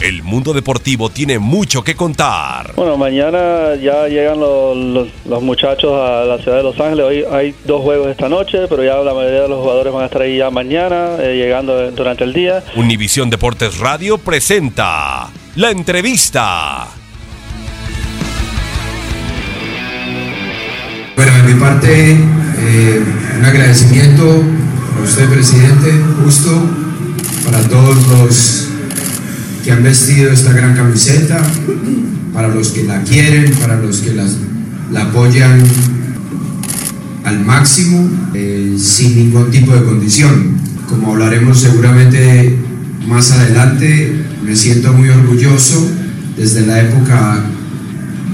El mundo deportivo tiene mucho que contar. Bueno, mañana ya llegan los, los, muchachos a la ciudad de Los Ángeles. Hoy hay dos juegos esta noche, pero ya la mayoría de los jugadores van a estar ahí ya mañana, eh, llegando durante el día. Univisión Deportes Radio presenta la entrevista. Bueno, de mi parte, eh, un agradecimiento a usted, presidente, justo para todos los que han vestido esta gran camiseta, para los que la quieren, para los que la apoyan al máximo, eh, sin ningún tipo de condición. Como hablaremos seguramente más adelante, me siento muy orgulloso desde la época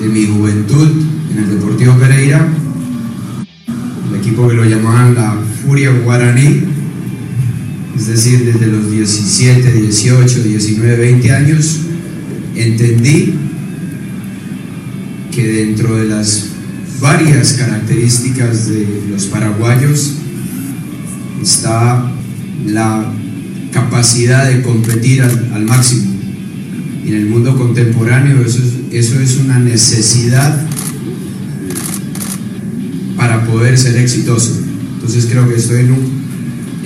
de mi juventud en el Deportivo Pereira, el equipo que lo llamaban la Furia Guaraní, es decir, desde los 17, 18, 19, 20 años, entendí que dentro de las varias características de los paraguayos está la capacidad de competir al, máximo. Y en el mundo contemporáneo eso eso es una necesidad para poder ser exitoso. Entonces creo que estoy en un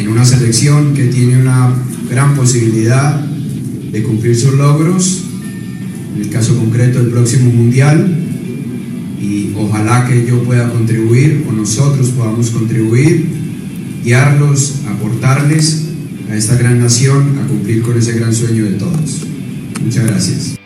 en una selección que tiene una gran posibilidad de cumplir sus logros, en el caso concreto el próximo mundial, y ojalá que yo pueda contribuir o nosotros podamos contribuir, guiarlos, aportarles a esta gran nación a cumplir con ese gran sueño de todos. Muchas gracias.